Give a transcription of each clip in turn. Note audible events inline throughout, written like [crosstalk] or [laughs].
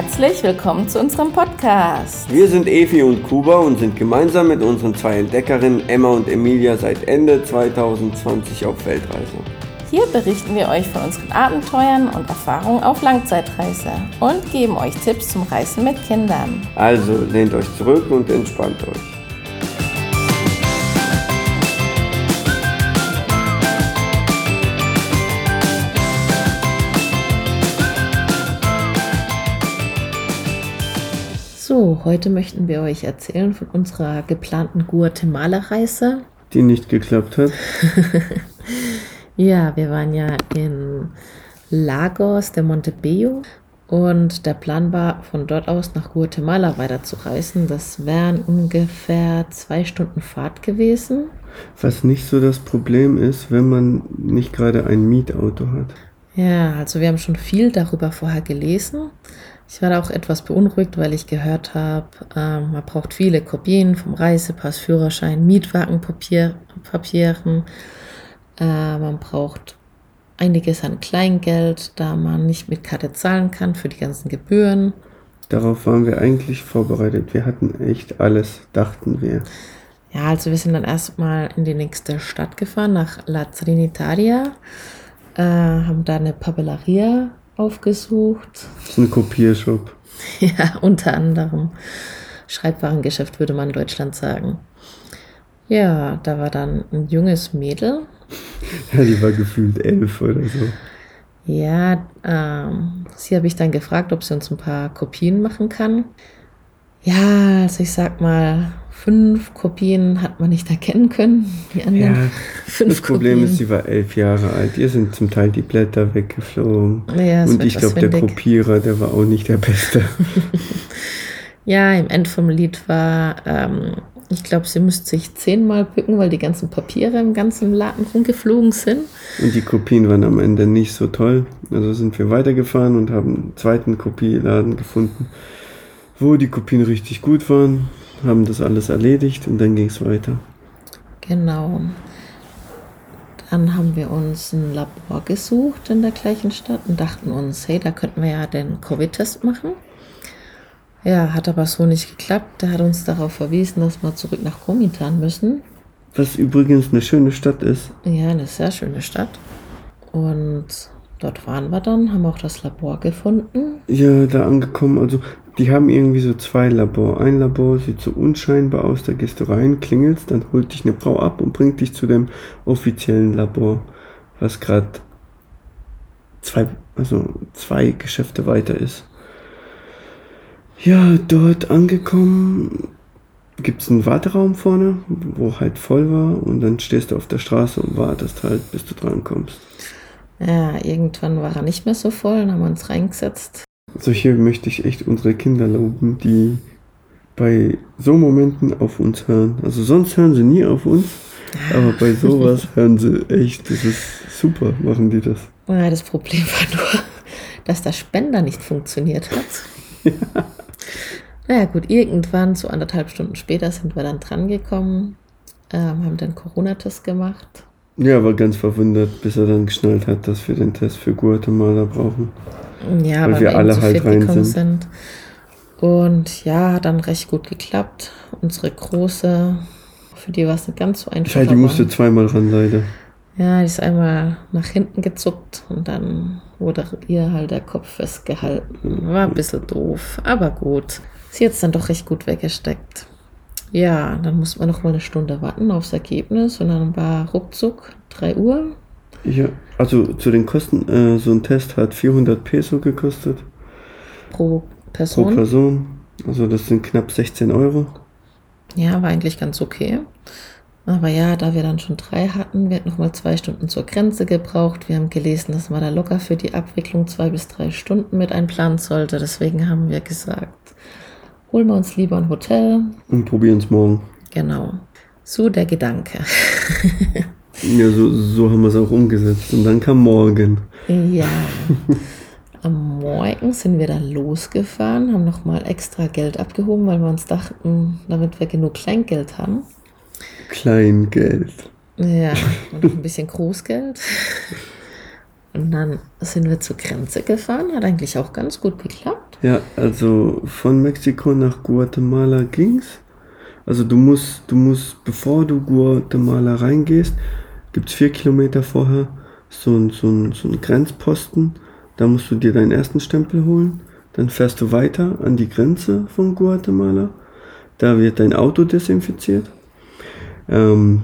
Herzlich willkommen zu unserem Podcast. Wir sind Evi und Kuba und sind gemeinsam mit unseren zwei Entdeckerinnen Emma und Emilia seit Ende 2020 auf Weltreise. Hier berichten wir euch von unseren Abenteuern und Erfahrungen auf Langzeitreise und geben euch Tipps zum Reisen mit Kindern. Also lehnt euch zurück und entspannt euch. Heute möchten wir euch erzählen von unserer geplanten Guatemala-Reise. Die nicht geklappt hat. [laughs] ja, wir waren ja in Lagos de Montebello und der Plan war, von dort aus nach Guatemala weiterzureisen. Das wären ungefähr zwei Stunden Fahrt gewesen. Was nicht so das Problem ist, wenn man nicht gerade ein Mietauto hat. Ja, also wir haben schon viel darüber vorher gelesen. Ich war auch etwas beunruhigt, weil ich gehört habe, ähm, man braucht viele Kopien vom Reisepass, Führerschein, Mietwagenpapieren. Äh, man braucht einiges an Kleingeld, da man nicht mit Karte zahlen kann für die ganzen Gebühren. Darauf waren wir eigentlich vorbereitet. Wir hatten echt alles, dachten wir. Ja, also wir sind dann erstmal in die nächste Stadt gefahren, nach La Trinitaria, äh, haben da eine Papelleria aufgesucht. Das ist ein Kopiershop. [laughs] Ja, unter anderem. Schreibwarengeschäft würde man in Deutschland sagen. Ja, da war dann ein junges Mädel. [laughs] Ja, die war gefühlt elf oder so. Ja, ähm, sie habe ich dann gefragt, ob sie uns ein paar Kopien machen kann. Ja, also ich sag mal, fünf Kopien hat man nicht erkennen können. Die anderen Ja, fünf das Problem Kopien. ist, sie war elf Jahre alt. Ihr sind zum Teil die Blätter weggeflogen. Ja, Und ich glaube, der. Kopierer, der war auch nicht der Beste. [laughs] Ja, im End vom Lied war, ähm, ich glaube, sie müsste sich zehnmal bücken, weil die ganzen Papiere im ganzen Laden rumgeflogen sind. Und die Kopien waren am Ende nicht so toll. Also sind wir weitergefahren und haben einen zweiten Kopieladen gefunden, wo die Kopien richtig gut waren, haben das alles erledigt und dann ging es weiter. Genau. Dann haben wir uns ein Labor gesucht in der gleichen Stadt und dachten uns, hey, da könnten wir ja den Covid-Test machen. Ja, hat aber so nicht geklappt. Der hat uns darauf verwiesen, dass wir zurück nach Komitan müssen. Was übrigens eine schöne Stadt ist. Ja, eine sehr schöne Stadt. Und dort waren wir dann, haben auch das Labor gefunden. Ja, da angekommen. Also, die haben irgendwie so zwei Labor. Ein Labor sieht so unscheinbar aus, da gehst du rein, klingelst, dann holt dich eine Frau ab und bringt dich zu dem offiziellen Labor, was gerade zwei, also zwei Geschäfte weiter ist. Ja, dort angekommen gibt es einen Warteraum vorne, wo halt voll war und dann stehst du auf der Straße und wartest halt, bis du drankommst. Ja, irgendwann war er nicht mehr so voll, dann haben wir uns reingesetzt. Solche möchte ich echt unsere Kinder loben, die bei so Momenten auf uns hören. Also sonst hören sie nie auf uns, aber bei sowas [laughs] hören sie echt. Das ist super, machen die das. Ja, das Problem war nur, dass der Spender nicht funktioniert hat. [laughs] Naja gut, irgendwann, so anderthalb Stunden später, sind wir dann dran gekommen, ähm, haben den Corona-Test gemacht. Ja, war ganz verwundert, bis er dann geschnallt hat, dass wir den Test für Guatemala brauchen. Ja, Weil weil, wir alle halt rein gekommen sind. sind. Und ja, hat dann recht gut geklappt. Unsere große, für die war es nicht ganz so einfach. Ja, die aber- musste zweimal ran, leider. Ja, die ist einmal nach hinten gezuckt und dann wurde ihr halt der Kopf festgehalten. War ein bisschen doof, aber gut. Sie hat es dann doch recht gut weggesteckt. Ja, dann mussten wir noch mal eine Stunde warten aufs Ergebnis und dann war ruckzuck 3 Uhr. Ja, also zu den Kosten, äh, so ein Test hat 400 Peso gekostet pro pro Person. Person. Also das sind knapp 16 Euro. Ja, war eigentlich ganz okay. Aber ja, da wir dann schon drei hatten, wir hatten noch mal zwei Stunden zur Grenze gebraucht. Wir haben gelesen, dass man da locker für die Abwicklung zwei bis drei Stunden mit einplanen sollte. Deswegen haben wir gesagt, holen wir uns lieber ein Hotel. Und probieren es morgen. Genau. So der Gedanke. [laughs] Ja, so, so haben wir es auch umgesetzt. Und dann kam morgen. Ja. Am Morgen sind wir dann losgefahren, haben nochmal extra Geld abgehoben, weil wir uns dachten, damit wir genug Kleingeld haben. Kleingeld. Ja, und ein bisschen Großgeld. Und dann sind wir zur Grenze gefahren, hat eigentlich auch ganz gut geklappt. Ja, also von Mexiko nach Guatemala ging's. Also du musst, du musst, bevor du Guatemala reingehst, gibt's vier Kilometer vorher so so ein, so ein Grenzposten. Da musst du dir deinen ersten Stempel holen. Dann fährst du weiter an die Grenze von Guatemala. Da wird dein Auto desinfiziert. Ähm,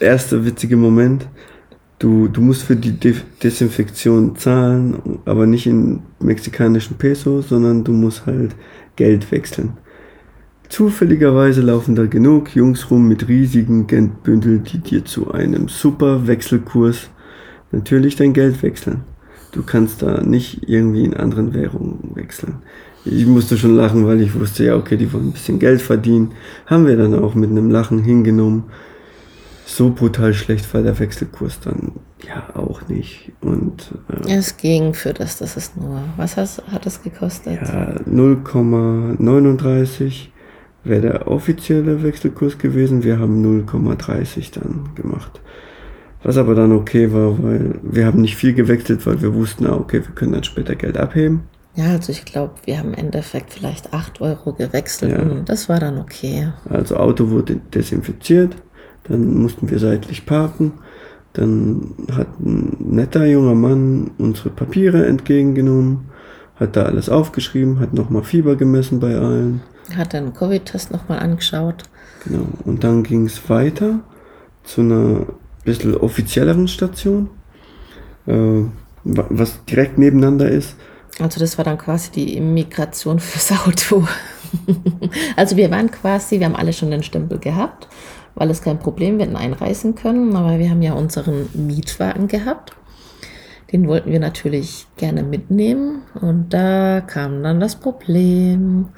erster witzige Moment. Du, du musst für die De Desinfektion zahlen, aber nicht in mexikanischen Peso, sondern du musst halt Geld wechseln. Zufälligerweise laufen da genug Jungs rum mit riesigen Geldbündeln, die dir zu einem super Wechselkurs natürlich dein Geld wechseln. Du kannst da nicht irgendwie in anderen Währungen wechseln. Ich musste schon lachen, weil ich wusste, ja, okay, die wollen ein bisschen Geld verdienen. Haben wir dann auch mit einem Lachen hingenommen. So brutal schlecht war der Wechselkurs dann ja auch nicht. Und äh, es ging für das, das ist nur. Was has, hat es gekostet? Ja, 0,39 wäre der offizielle Wechselkurs gewesen. Wir haben 0,30 dann gemacht. Was aber dann okay war, weil wir haben nicht viel gewechselt, weil wir wussten, ah, okay, wir können dann später Geld abheben. Ja, also ich glaube, wir haben im Endeffekt vielleicht 8 Euro gewechselt ja. und das war dann okay. Also Auto wurde desinfiziert, dann mussten wir seitlich parken. Dann hat ein netter junger Mann unsere Papiere entgegengenommen, hat da alles aufgeschrieben, hat nochmal Fieber gemessen bei allen. Hat dann Covid-Test nochmal angeschaut. Genau. Und dann ging es weiter zu einer bisschen offizielleren Station, äh, was direkt nebeneinander ist. Also das war dann quasi die Immigration fürs Auto. [laughs] also wir waren quasi, wir haben alle schon den Stempel gehabt, weil es kein Problem, wir hätten einreisen können, aber wir haben ja unseren Mietwagen gehabt. Den wollten wir natürlich gerne mitnehmen und da kam dann das Problem.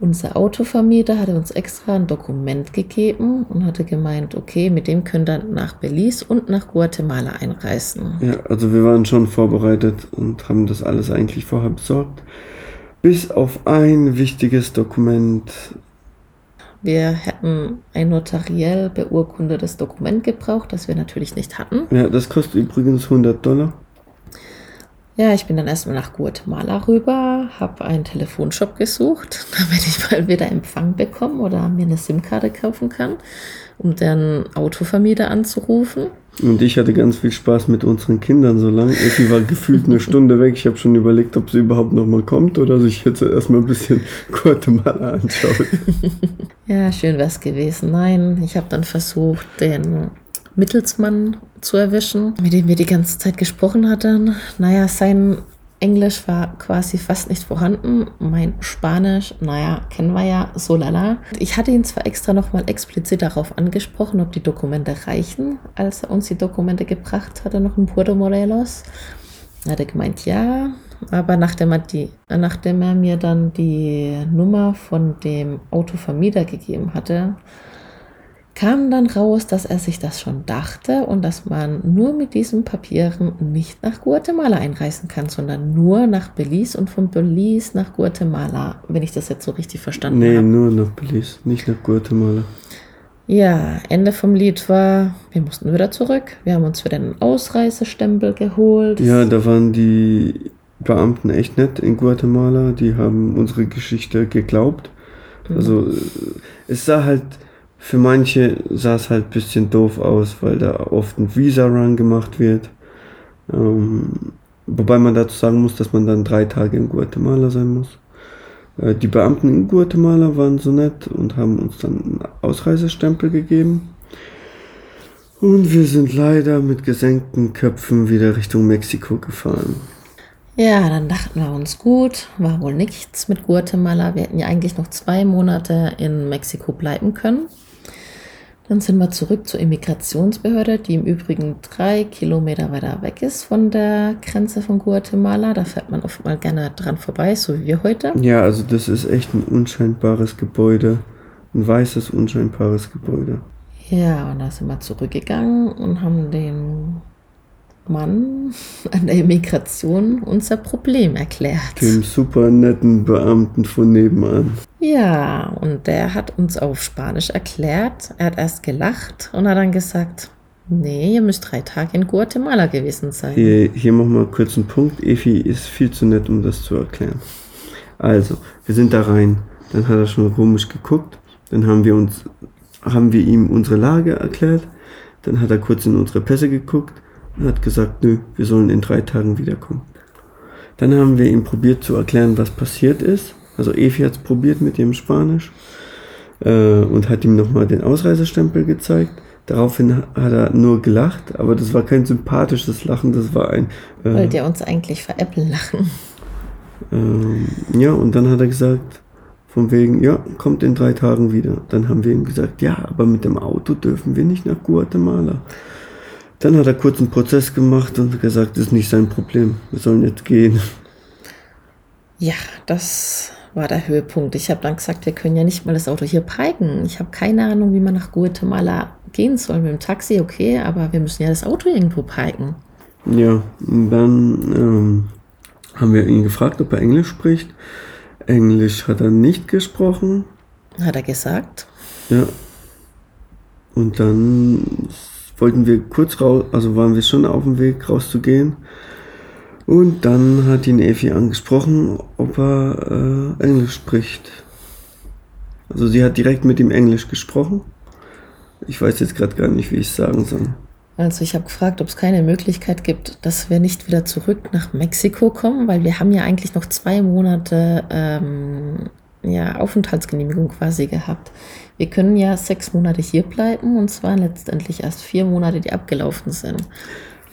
Unser Autovermieter hatte uns extra ein Dokument gegeben und hatte gemeint, okay, mit dem könnt ihr nach Belize und nach Guatemala einreisen. Ja, also wir waren schon vorbereitet und haben das alles eigentlich vorher besorgt. Bis auf ein wichtiges Dokument. Wir hätten ein notariell beurkundetes Dokument gebraucht, das wir natürlich nicht hatten. Ja, das kostet übrigens 100 Dollar. Ja, ich bin dann erstmal nach Guatemala rüber, habe einen Telefonshop gesucht, [laughs] damit ich mal wieder Empfang bekomme oder mir eine SIM-Karte kaufen kann, um den Autovermieter anzurufen. Und ich hatte ganz viel Spaß mit unseren Kindern so lange. Sie war gefühlt eine Stunde weg. Ich habe schon überlegt, ob sie überhaupt noch mal kommt oder sich jetzt erstmal ein bisschen [laughs] Guatemala anschaut. [laughs] ja, schön wäre es gewesen. Nein, ich habe dann versucht, den Mittelsmann zu erwischen, mit dem wir die ganze Zeit gesprochen hatten. Naja, sein Englisch war quasi fast nicht vorhanden. Mein Spanisch, naja, kennen wir ja, so lala. Ich hatte ihn zwar extra nochmal explizit darauf angesprochen, ob die Dokumente reichen, als er uns die Dokumente gebracht hatte, noch in Puerto Morelos. Er hatte gemeint, ja, aber nachdem er, die, nachdem er mir dann die Nummer von dem Autovermieter gegeben hatte, kam dann raus, dass er sich das schon dachte und dass man nur mit diesen Papieren nicht nach Guatemala einreisen kann, sondern nur nach Belize und von Belize nach Guatemala, wenn ich das jetzt so richtig verstanden nee, habe. Nee, nur nach Belize, nicht nach Guatemala. Ja, Ende vom Lied war, wir mussten wieder zurück. Wir haben uns wieder einen Ausreisestempel geholt. Ja, da waren die Beamten echt nett in Guatemala. Die haben unsere Geschichte geglaubt. Also mhm. es sah halt für manche sah es halt ein bisschen doof aus, weil da oft ein Visa-Run gemacht wird. Ähm, wobei man dazu sagen muss, dass man dann drei Tage in Guatemala sein muss. Äh, die Beamten in Guatemala waren so nett und haben uns dann einen Ausreisestempel gegeben. Und wir sind leider mit gesenkten Köpfen wieder Richtung Mexiko gefahren. Ja, dann dachten wir uns gut, war wohl nichts mit Guatemala. Wir hätten ja eigentlich noch zwei Monate in Mexiko bleiben können. Dann sind wir zurück zur Immigrationsbehörde, die im Übrigen drei Kilometer weiter weg ist von der Grenze von Guatemala. Da fährt man oft mal gerne dran vorbei, so wie wir heute. Ja, also das ist echt ein unscheinbares Gebäude. Ein weißes, unscheinbares Gebäude. Ja, und da sind wir zurückgegangen und haben den Mann [laughs] an der Immigration unser Problem erklärt. Dem super netten Beamten von nebenan. Ja, und der hat uns auf Spanisch erklärt. Er hat erst gelacht und hat dann gesagt, Nee, ihr müsst drei Tage in Guatemala gewesen sein. Hier, hier machen wir kurz einen Punkt. Efi ist viel zu nett, um das zu erklären. Also, wir sind da rein. Dann hat er schon komisch geguckt. Dann haben wir uns, haben wir ihm unsere Lage erklärt. Dann hat er kurz in unsere Pässe geguckt und hat gesagt, nö, wir sollen in drei Tagen wiederkommen. Dann haben wir ihm probiert zu erklären, was passiert ist. Also Efi hat es probiert mit ihrem Spanisch äh, und hat ihm nochmal den Ausreisestempel gezeigt. Daraufhin hat er nur gelacht, aber das war kein sympathisches Lachen, das war ein. Äh, Wollt ihr uns eigentlich veräppeln lachen? Ähm, ja, und dann hat er gesagt, von wegen, ja, kommt in drei Tagen wieder. Dann haben wir ihm gesagt, ja, aber mit dem Auto dürfen wir nicht nach Guatemala. Dann hat er kurz einen Prozess gemacht und gesagt, das ist nicht sein Problem, wir sollen jetzt gehen. Ja, das war der Höhepunkt. Ich habe dann gesagt, wir können ja nicht mal das Auto hier parken. Ich habe keine Ahnung, wie man nach Guatemala gehen soll. Mit dem Taxi, okay, aber wir müssen ja das Auto irgendwo parken. Ja, und dann ähm, haben wir ihn gefragt, ob er Englisch spricht. Englisch hat er nicht gesprochen. Hat er gesagt? Ja. Und dann wollten wir kurz raus, also waren wir schon auf dem Weg rauszugehen. Und dann hat ihn Efi angesprochen, ob er äh, Englisch spricht. Also sie hat direkt mit ihm Englisch gesprochen. Ich weiß jetzt gerade gar nicht, wie ich es sagen soll. Also ich habe gefragt, ob es keine Möglichkeit gibt, dass wir nicht wieder zurück nach Mexiko kommen, weil wir haben ja eigentlich noch zwei Monate ähm, ja, Aufenthaltsgenehmigung quasi gehabt. Wir können ja sechs Monate hier bleiben und zwar letztendlich erst vier Monate, die abgelaufen sind.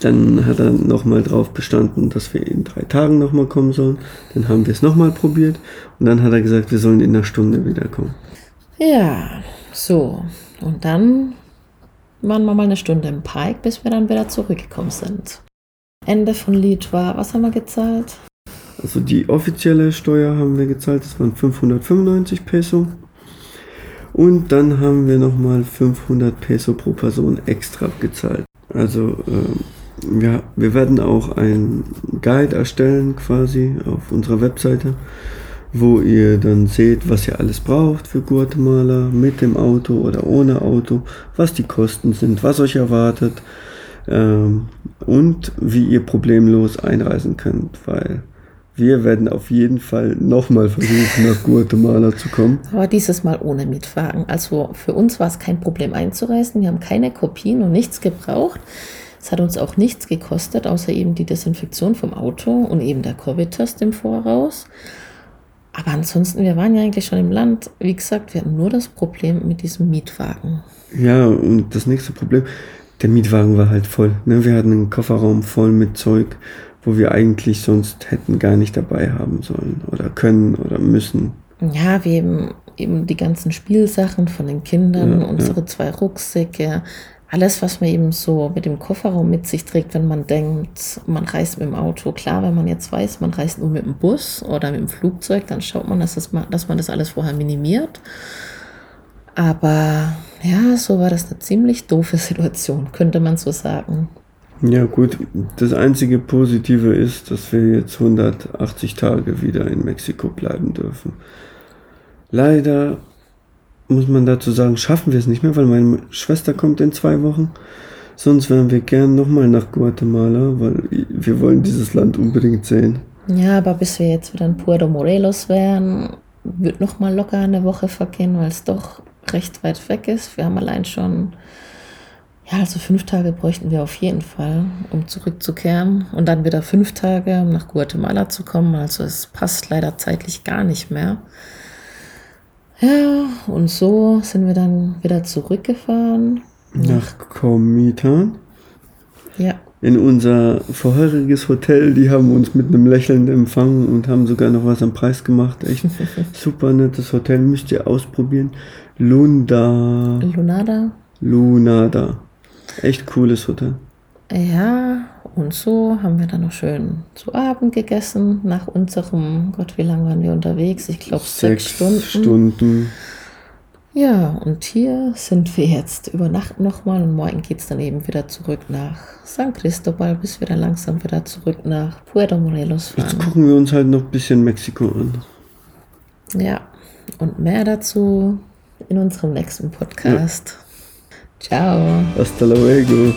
Dann hat er nochmal drauf bestanden, dass wir in drei Tagen nochmal kommen sollen. Dann haben wir es nochmal probiert und dann hat er gesagt, wir sollen in einer Stunde wiederkommen. Ja, so. Und dann waren wir mal eine Stunde im Park, bis wir dann wieder zurückgekommen sind. Ende von Lied war, was haben wir gezahlt? Also die offizielle Steuer haben wir gezahlt, das waren 595 Peso. Und dann haben wir nochmal 500 Peso pro Person extra gezahlt. Also äh, ja, wir werden auch einen Guide erstellen quasi auf unserer Webseite, wo ihr dann seht, was ihr alles braucht für Guatemala mit dem Auto oder ohne Auto, was die Kosten sind, was euch erwartet ähm, und wie ihr problemlos einreisen könnt, weil wir werden auf jeden Fall nochmal versuchen, nach Guatemala zu kommen. Aber dieses Mal ohne Mietwagen. Also für uns war es kein Problem einzureisen. Wir haben keine Kopien und nichts gebraucht. Es hat uns auch nichts gekostet, außer eben die Desinfektion vom Auto und eben der Covid-Test im Voraus. Aber ansonsten, wir waren ja eigentlich schon im Land. Wie gesagt, wir hatten nur das Problem mit diesem Mietwagen. Ja, und das nächste Problem, der Mietwagen war halt voll. Ne? Wir hatten einen Kofferraum voll mit Zeug, wo wir eigentlich sonst hätten gar nicht dabei haben sollen oder können oder müssen. Ja, wir eben, eben die ganzen Spielsachen von den Kindern, ja, unsere ja. zwei Rucksäcke, alles, was man eben so mit dem Kofferraum mit sich trägt, wenn man denkt, man reist mit dem Auto. Klar, wenn man jetzt weiß, man reist nur mit dem Bus oder mit dem Flugzeug, dann schaut man, dass, das, dass man das alles vorher minimiert. Aber ja, so war das eine ziemlich doofe [laughs] Situation, könnte man so sagen. Ja gut, das einzige Positive ist, dass wir jetzt 180 Tage wieder in Mexiko bleiben dürfen. Leider muss man dazu sagen, schaffen wir es nicht mehr, weil meine Schwester kommt in zwei Wochen. Sonst wären wir gern nochmal nach Guatemala, weil wir wollen dieses Land unbedingt sehen. Ja, aber bis wir jetzt wieder in Puerto Morelos wären, wird nochmal locker eine Woche vergehen, weil es doch recht weit weg ist. Wir haben allein schon, ja, also fünf Tage bräuchten wir auf jeden Fall, um zurückzukehren. Und dann wieder fünf Tage, um nach Guatemala zu kommen. Also es passt leider zeitlich gar nicht mehr. Ja, und so sind wir dann wieder zurückgefahren. Nach Komitan. Ja. In unser vorheriges Hotel. Die haben uns mit einem Lächeln empfangen und haben sogar noch was am Preis gemacht. Echt [laughs] super nettes Hotel. Müsst ihr ausprobieren. Lunda. Lunada. Lunada. Echt cooles Hotel. Ja, und so haben wir dann noch schön zu Abend gegessen. Nach unserem, Gott, wie lange waren wir unterwegs? Ich glaube sechs, sechs Stunden. Stunden. Ja, und hier sind wir jetzt über Nacht nochmal und morgen geht es dann eben wieder zurück nach San Cristobal, bis wir dann langsam wieder zurück nach Puerto Morelos fahren. Jetzt gucken wir uns halt noch ein bisschen Mexiko an. Ja, und mehr dazu in unserem nächsten Podcast. Ja. Ciao. Hasta luego.